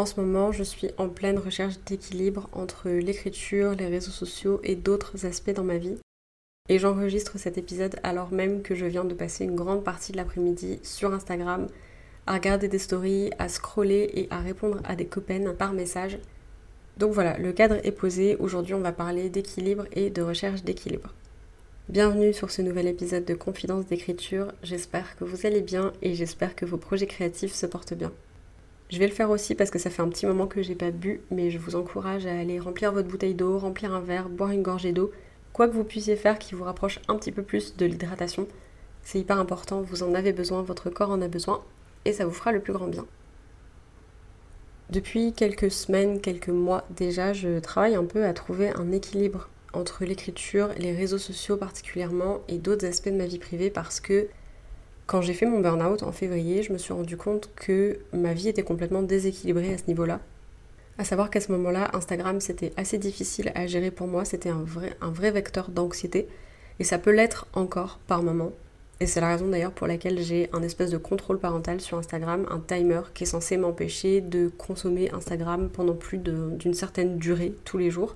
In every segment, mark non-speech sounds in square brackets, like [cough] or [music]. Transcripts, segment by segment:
en ce moment, je suis en pleine recherche d'équilibre entre l'écriture, les réseaux sociaux et d'autres aspects dans ma vie. Et j'enregistre cet épisode alors même que je viens de passer une grande partie de l'après-midi sur Instagram à regarder des stories, à scroller et à répondre à des copains par message. Donc voilà, le cadre est posé. Aujourd'hui, on va parler d'équilibre et de recherche d'équilibre. Bienvenue sur ce nouvel épisode de Confidence d'écriture. J'espère que vous allez bien et j'espère que vos projets créatifs se portent bien. Je vais le faire aussi parce que ça fait un petit moment que j'ai pas bu, mais je vous encourage à aller remplir votre bouteille d'eau, remplir un verre, boire une gorgée d'eau, quoi que vous puissiez faire qui vous rapproche un petit peu plus de l'hydratation. C'est hyper important, vous en avez besoin, votre corps en a besoin, et ça vous fera le plus grand bien. Depuis quelques semaines, quelques mois déjà, je travaille un peu à trouver un équilibre entre l'écriture, les réseaux sociaux particulièrement, et d'autres aspects de ma vie privée parce que quand j'ai fait mon burn-out en février, je me suis rendu compte que ma vie était complètement déséquilibrée à ce niveau-là. À savoir qu'à ce moment-là, Instagram c'était assez difficile à gérer pour moi, c'était un vrai, un vrai vecteur d'anxiété, et ça peut l'être encore par moment. Et c'est la raison d'ailleurs pour laquelle j'ai un espèce de contrôle parental sur Instagram, un timer qui est censé m'empêcher de consommer Instagram pendant plus d'une certaine durée tous les jours.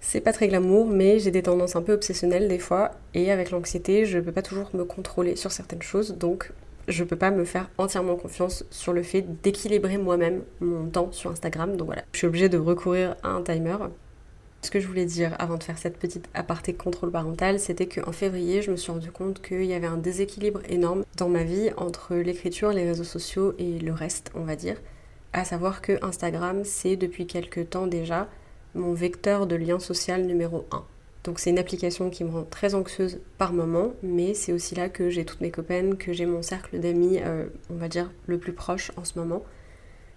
C'est pas très glamour, mais j'ai des tendances un peu obsessionnelles des fois, et avec l'anxiété, je peux pas toujours me contrôler sur certaines choses, donc je peux pas me faire entièrement confiance sur le fait d'équilibrer moi-même mon temps sur Instagram, donc voilà, je suis obligée de recourir à un timer. Ce que je voulais dire avant de faire cette petite aparté contrôle parental, c'était qu'en février, je me suis rendu compte qu'il y avait un déséquilibre énorme dans ma vie entre l'écriture, les réseaux sociaux et le reste, on va dire. À savoir que Instagram, c'est depuis quelques temps déjà mon vecteur de lien social numéro 1. Donc c'est une application qui me rend très anxieuse par moment, mais c'est aussi là que j'ai toutes mes copaines, que j'ai mon cercle d'amis, euh, on va dire, le plus proche en ce moment.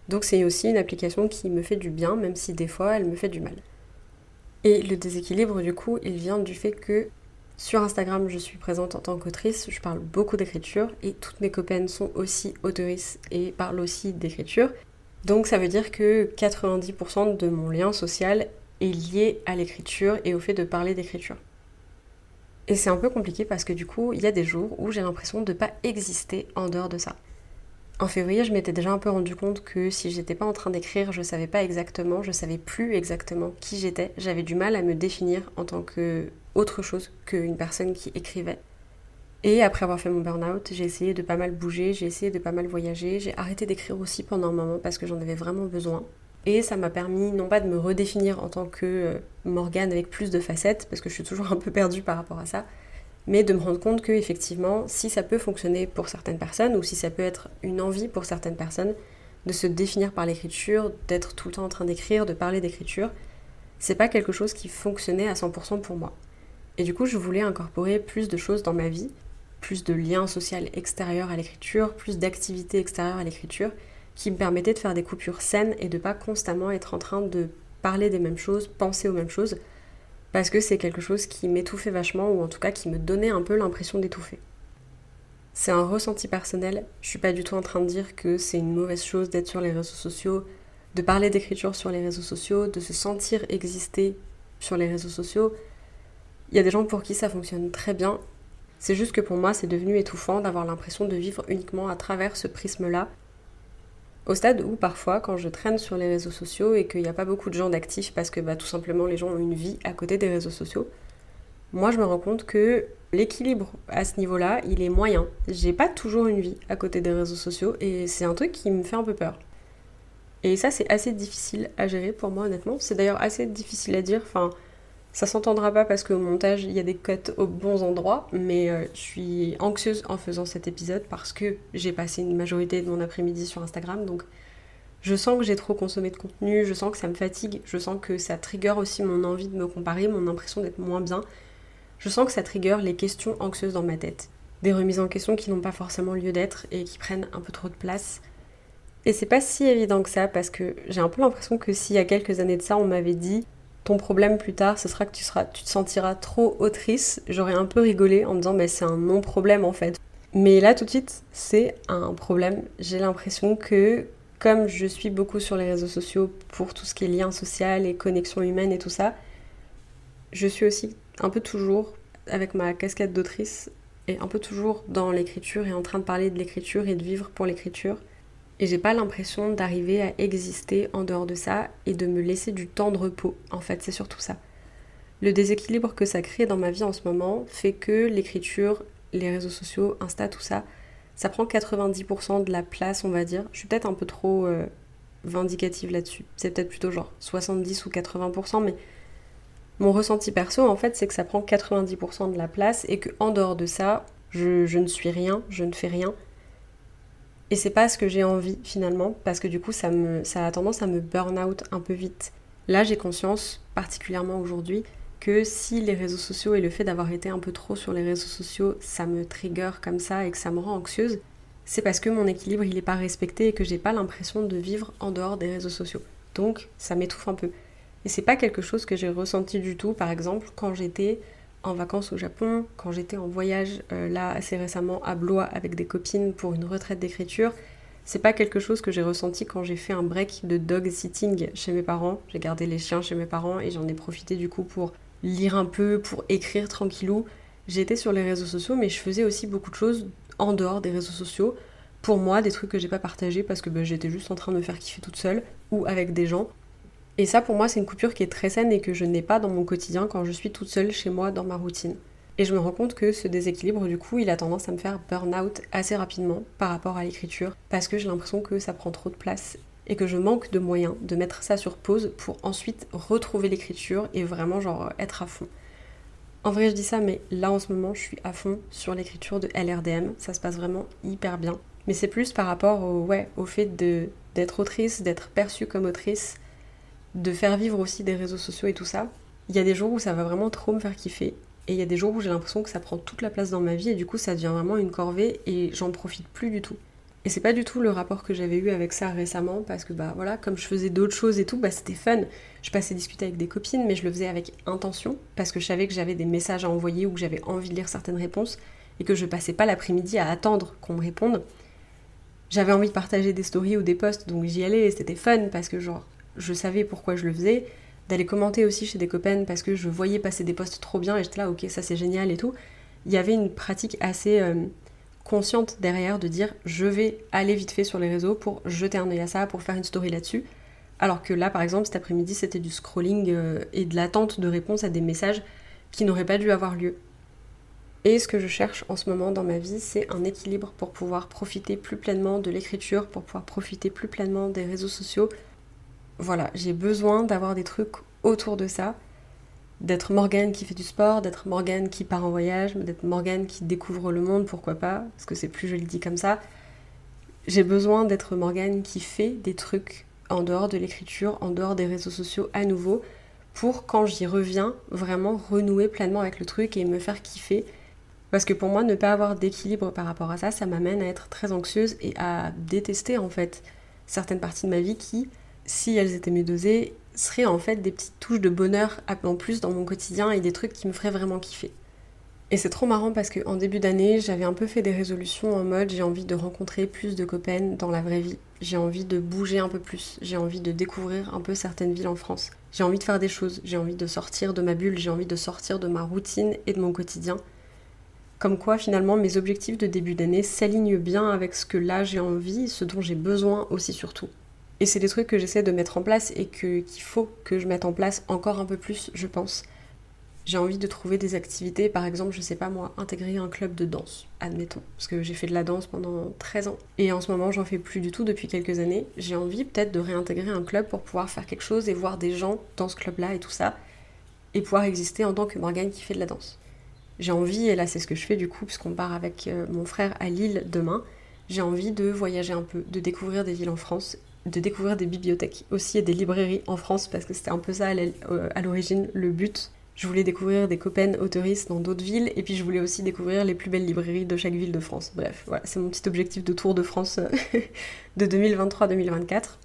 Donc c'est aussi une application qui me fait du bien, même si des fois elle me fait du mal. Et le déséquilibre, du coup, il vient du fait que sur Instagram, je suis présente en tant qu'autrice, je parle beaucoup d'écriture, et toutes mes copaines sont aussi autrices et parlent aussi d'écriture. Donc ça veut dire que 90% de mon lien social est lié à l'écriture et au fait de parler d'écriture. Et c'est un peu compliqué parce que du coup, il y a des jours où j'ai l'impression de ne pas exister en dehors de ça. En février, je m'étais déjà un peu rendu compte que si j'étais pas en train d'écrire, je savais pas exactement, je savais plus exactement qui j'étais. J'avais du mal à me définir en tant que autre chose qu'une personne qui écrivait. Et après avoir fait mon burn-out, j'ai essayé de pas mal bouger, j'ai essayé de pas mal voyager, j'ai arrêté d'écrire aussi pendant un moment parce que j'en avais vraiment besoin. Et ça m'a permis non pas de me redéfinir en tant que euh, Morgane avec plus de facettes, parce que je suis toujours [laughs] un peu perdue par rapport à ça, mais de me rendre compte que effectivement, si ça peut fonctionner pour certaines personnes, ou si ça peut être une envie pour certaines personnes, de se définir par l'écriture, d'être tout le temps en train d'écrire, de parler d'écriture, c'est pas quelque chose qui fonctionnait à 100% pour moi. Et du coup, je voulais incorporer plus de choses dans ma vie, plus de liens sociaux extérieurs à l'écriture, plus d'activités extérieures à l'écriture, qui me permettaient de faire des coupures saines et de pas constamment être en train de parler des mêmes choses, penser aux mêmes choses, parce que c'est quelque chose qui m'étouffait vachement, ou en tout cas qui me donnait un peu l'impression d'étouffer. C'est un ressenti personnel, je suis pas du tout en train de dire que c'est une mauvaise chose d'être sur les réseaux sociaux, de parler d'écriture sur les réseaux sociaux, de se sentir exister sur les réseaux sociaux. Il y a des gens pour qui ça fonctionne très bien c'est juste que pour moi, c'est devenu étouffant d'avoir l'impression de vivre uniquement à travers ce prisme-là. Au stade où parfois, quand je traîne sur les réseaux sociaux et qu'il n'y a pas beaucoup de gens d'actifs parce que bah, tout simplement les gens ont une vie à côté des réseaux sociaux, moi je me rends compte que l'équilibre à ce niveau-là, il est moyen. J'ai pas toujours une vie à côté des réseaux sociaux et c'est un truc qui me fait un peu peur. Et ça, c'est assez difficile à gérer pour moi, honnêtement. C'est d'ailleurs assez difficile à dire. Enfin, ça s'entendra pas parce qu'au montage, il y a des cotes aux bons endroits, mais euh, je suis anxieuse en faisant cet épisode parce que j'ai passé une majorité de mon après-midi sur Instagram, donc je sens que j'ai trop consommé de contenu, je sens que ça me fatigue, je sens que ça trigger aussi mon envie de me comparer, mon impression d'être moins bien. Je sens que ça trigger les questions anxieuses dans ma tête. Des remises en question qui n'ont pas forcément lieu d'être et qui prennent un peu trop de place. Et c'est pas si évident que ça parce que j'ai un peu l'impression que s'il y a quelques années de ça, on m'avait dit ton problème plus tard, ce sera que tu, seras, tu te sentiras trop autrice. J'aurais un peu rigolé en me disant, mais c'est un non-problème en fait. Mais là, tout de suite, c'est un problème. J'ai l'impression que, comme je suis beaucoup sur les réseaux sociaux pour tout ce qui est lien social et connexion humaine et tout ça, je suis aussi un peu toujours avec ma casquette d'autrice et un peu toujours dans l'écriture et en train de parler de l'écriture et de vivre pour l'écriture. Et j'ai pas l'impression d'arriver à exister en dehors de ça et de me laisser du temps de repos. En fait, c'est surtout ça. Le déséquilibre que ça crée dans ma vie en ce moment fait que l'écriture, les réseaux sociaux, Insta, tout ça, ça prend 90% de la place, on va dire. Je suis peut-être un peu trop euh, vindicative là-dessus. C'est peut-être plutôt genre 70 ou 80%, mais mon ressenti perso, en fait, c'est que ça prend 90% de la place et que en dehors de ça, je, je ne suis rien, je ne fais rien et c'est pas ce que j'ai envie finalement, parce que du coup ça, me, ça a tendance à me burn out un peu vite. Là j'ai conscience, particulièrement aujourd'hui, que si les réseaux sociaux et le fait d'avoir été un peu trop sur les réseaux sociaux, ça me trigger comme ça et que ça me rend anxieuse, c'est parce que mon équilibre il est pas respecté et que j'ai pas l'impression de vivre en dehors des réseaux sociaux. Donc ça m'étouffe un peu. Et c'est pas quelque chose que j'ai ressenti du tout, par exemple, quand j'étais en vacances au Japon, quand j'étais en voyage euh, là assez récemment à Blois avec des copines pour une retraite d'écriture, c'est pas quelque chose que j'ai ressenti quand j'ai fait un break de dog sitting chez mes parents. J'ai gardé les chiens chez mes parents et j'en ai profité du coup pour lire un peu, pour écrire tranquillou. J'étais sur les réseaux sociaux, mais je faisais aussi beaucoup de choses en dehors des réseaux sociaux. Pour moi, des trucs que j'ai pas partagés parce que bah, j'étais juste en train de me faire kiffer toute seule ou avec des gens. Et ça, pour moi, c'est une coupure qui est très saine et que je n'ai pas dans mon quotidien quand je suis toute seule chez moi dans ma routine. Et je me rends compte que ce déséquilibre, du coup, il a tendance à me faire burn out assez rapidement par rapport à l'écriture, parce que j'ai l'impression que ça prend trop de place et que je manque de moyens de mettre ça sur pause pour ensuite retrouver l'écriture et vraiment genre être à fond. En vrai, je dis ça, mais là en ce moment, je suis à fond sur l'écriture de LRDM. Ça se passe vraiment hyper bien. Mais c'est plus par rapport au, ouais, au fait d'être autrice, d'être perçue comme autrice, de faire vivre aussi des réseaux sociaux et tout ça, il y a des jours où ça va vraiment trop me faire kiffer. Et il y a des jours où j'ai l'impression que ça prend toute la place dans ma vie et du coup ça devient vraiment une corvée et j'en profite plus du tout. Et c'est pas du tout le rapport que j'avais eu avec ça récemment parce que bah voilà, comme je faisais d'autres choses et tout, bah c'était fun. Je passais discuter avec des copines, mais je le faisais avec intention parce que je savais que j'avais des messages à envoyer ou que j'avais envie de lire certaines réponses et que je passais pas l'après-midi à attendre qu'on me réponde. J'avais envie de partager des stories ou des posts, donc j'y allais et c'était fun parce que genre je savais pourquoi je le faisais, d'aller commenter aussi chez des copains parce que je voyais passer des posts trop bien et j'étais là, ok, ça c'est génial et tout. Il y avait une pratique assez euh, consciente derrière de dire je vais aller vite fait sur les réseaux pour jeter un œil à ça, pour faire une story là-dessus. Alors que là, par exemple, cet après-midi, c'était du scrolling euh, et de l'attente de réponse à des messages qui n'auraient pas dû avoir lieu. Et ce que je cherche en ce moment dans ma vie, c'est un équilibre pour pouvoir profiter plus pleinement de l'écriture, pour pouvoir profiter plus pleinement des réseaux sociaux, voilà, j'ai besoin d'avoir des trucs autour de ça. D'être Morgane qui fait du sport, d'être Morgane qui part en voyage, d'être Morgane qui découvre le monde, pourquoi pas, parce que c'est plus joli dit comme ça. J'ai besoin d'être Morgane qui fait des trucs en dehors de l'écriture, en dehors des réseaux sociaux à nouveau, pour quand j'y reviens, vraiment renouer pleinement avec le truc et me faire kiffer. Parce que pour moi, ne pas avoir d'équilibre par rapport à ça, ça m'amène à être très anxieuse et à détester en fait certaines parties de ma vie qui si elles étaient mieux dosées, seraient en fait des petites touches de bonheur en plus dans mon quotidien et des trucs qui me feraient vraiment kiffer. Et c'est trop marrant parce qu'en début d'année, j'avais un peu fait des résolutions en mode j'ai envie de rencontrer plus de copains dans la vraie vie. J'ai envie de bouger un peu plus. J'ai envie de découvrir un peu certaines villes en France. J'ai envie de faire des choses. J'ai envie de sortir de ma bulle. J'ai envie de sortir de ma routine et de mon quotidien. Comme quoi, finalement, mes objectifs de début d'année s'alignent bien avec ce que là j'ai envie, ce dont j'ai besoin aussi surtout. Et c'est des trucs que j'essaie de mettre en place et qu'il faut que je mette en place encore un peu plus, je pense. J'ai envie de trouver des activités, par exemple, je sais pas moi, intégrer un club de danse, admettons. Parce que j'ai fait de la danse pendant 13 ans. Et en ce moment, j'en fais plus du tout depuis quelques années. J'ai envie peut-être de réintégrer un club pour pouvoir faire quelque chose et voir des gens dans ce club-là et tout ça. Et pouvoir exister en tant que Morgane qui fait de la danse. J'ai envie, et là c'est ce que je fais du coup, puisqu'on part avec euh, mon frère à Lille demain, j'ai envie de voyager un peu, de découvrir des villes en France de découvrir des bibliothèques aussi et des librairies en France parce que c'était un peu ça euh, à l'origine le but. Je voulais découvrir des copains autoristes dans d'autres villes et puis je voulais aussi découvrir les plus belles librairies de chaque ville de France. Bref, voilà, c'est mon petit objectif de tour de France euh, [laughs] de 2023-2024.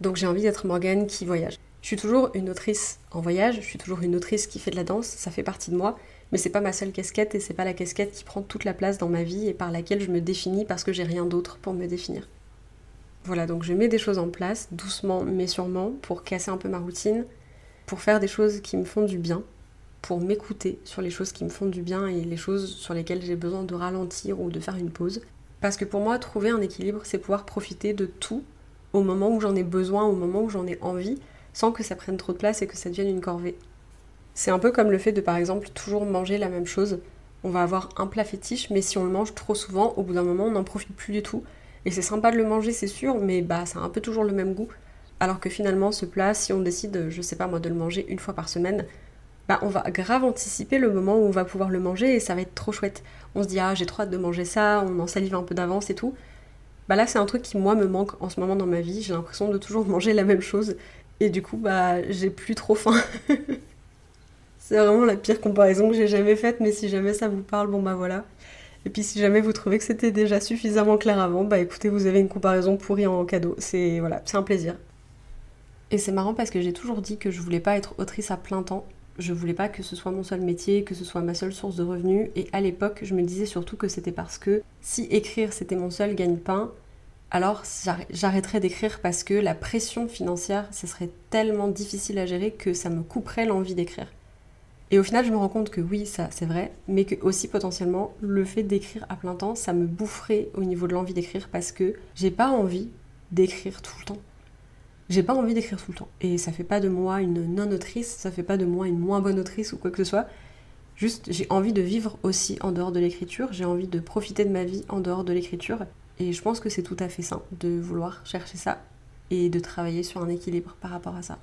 Donc j'ai envie d'être Morgane qui voyage. Je suis toujours une autrice en voyage, je suis toujours une autrice qui fait de la danse, ça fait partie de moi, mais c'est pas ma seule casquette et c'est pas la casquette qui prend toute la place dans ma vie et par laquelle je me définis parce que j'ai rien d'autre pour me définir. Voilà, donc je mets des choses en place, doucement mais sûrement, pour casser un peu ma routine, pour faire des choses qui me font du bien, pour m'écouter sur les choses qui me font du bien et les choses sur lesquelles j'ai besoin de ralentir ou de faire une pause. Parce que pour moi, trouver un équilibre, c'est pouvoir profiter de tout au moment où j'en ai besoin, au moment où j'en ai envie, sans que ça prenne trop de place et que ça devienne une corvée. C'est un peu comme le fait de par exemple toujours manger la même chose. On va avoir un plat fétiche, mais si on le mange trop souvent, au bout d'un moment, on n'en profite plus du tout. Et c'est sympa de le manger, c'est sûr, mais bah ça a un peu toujours le même goût. Alors que finalement, ce plat, si on décide, je sais pas moi, de le manger une fois par semaine, bah on va grave anticiper le moment où on va pouvoir le manger et ça va être trop chouette. On se dit ah j'ai trop hâte de manger ça, on en salive un peu d'avance et tout. Bah là c'est un truc qui moi me manque en ce moment dans ma vie, j'ai l'impression de toujours [laughs] manger la même chose et du coup bah j'ai plus trop faim. [laughs] C'est vraiment la pire comparaison que j'ai jamais faite, mais si jamais ça vous parle, bon bah voilà. Et puis si jamais vous trouvez que c'était déjà suffisamment clair avant, bah écoutez, vous avez une comparaison pourrie en cadeau. C'est voilà, c'est un plaisir. Et c'est marrant parce que j'ai toujours dit que je voulais pas être autrice à plein temps. Je voulais pas que ce soit mon seul métier, que ce soit ma seule source de revenus. Et à l'époque, je me disais surtout que c'était parce que si écrire c'était mon seul gagne-pain, alors j'arrêterais d'écrire parce que la pression financière, ce serait tellement difficile à gérer que ça me couperait l'envie d'écrire. Et au final, je me rends compte que oui, ça c'est vrai, mais que aussi potentiellement, le fait d'écrire à plein temps, ça me boufferait au niveau de l'envie d'écrire parce que j'ai pas envie d'écrire tout le temps. J'ai pas envie d'écrire tout le temps. Et ça fait pas de moi une non-autrice, ça fait pas de moi une moins bonne autrice ou quoi que ce soit. Juste, j'ai envie de vivre aussi en dehors de l'écriture, j'ai envie de profiter de ma vie en dehors de l'écriture. Et je pense que c'est tout à fait sain de vouloir chercher ça et de travailler sur un équilibre par rapport à ça.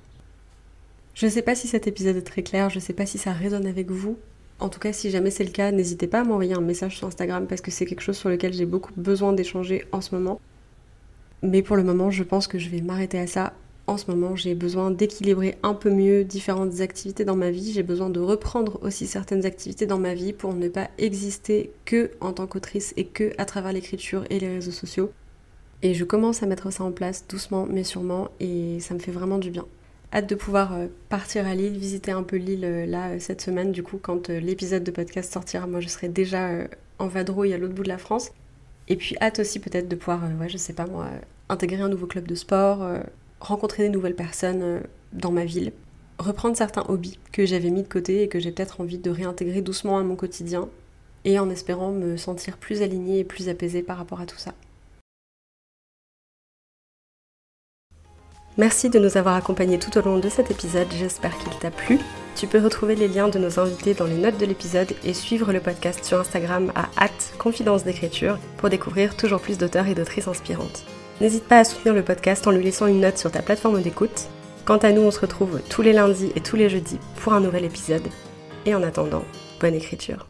Je sais pas si cet épisode est très clair, je sais pas si ça résonne avec vous. En tout cas, si jamais c'est le cas, n'hésitez pas à m'envoyer un message sur Instagram parce que c'est quelque chose sur lequel j'ai beaucoup besoin d'échanger en ce moment. Mais pour le moment, je pense que je vais m'arrêter à ça. En ce moment, j'ai besoin d'équilibrer un peu mieux différentes activités dans ma vie. J'ai besoin de reprendre aussi certaines activités dans ma vie pour ne pas exister que en tant qu'autrice et que à travers l'écriture et les réseaux sociaux. Et je commence à mettre ça en place doucement mais sûrement et ça me fait vraiment du bien. Hâte de pouvoir euh, partir à Lille, visiter un peu Lille euh, là euh, cette semaine. Du coup, quand l'épisode de podcast sortira, moi je serai déjà en vadrouille à l'autre bout de la France. Et puis hâte aussi peut-être de pouvoir, ouais, je sais pas moi, intégrer un nouveau club de sport, rencontrer des nouvelles personnes dans ma ville, reprendre certains hobbies que j'avais mis de côté et que j'ai peut-être envie de réintégrer doucement à mon quotidien, et en espérant me sentir plus alignée et plus apaisée par rapport à tout ça. Merci de nous avoir accompagnés tout au long de cet épisode, j'espère qu'il t'a plu. Tu peux retrouver les liens de nos invités dans les notes de l'épisode et suivre le podcast sur Instagram à confidence d'écriture pour découvrir toujours plus d'auteurs et d'autrices inspirantes. N'hésite pas à soutenir le podcast en lui laissant une note sur ta plateforme d'écoute. Quant à nous, on se retrouve tous les lundis et tous les jeudis pour un nouvel épisode. Et en attendant, bonne écriture.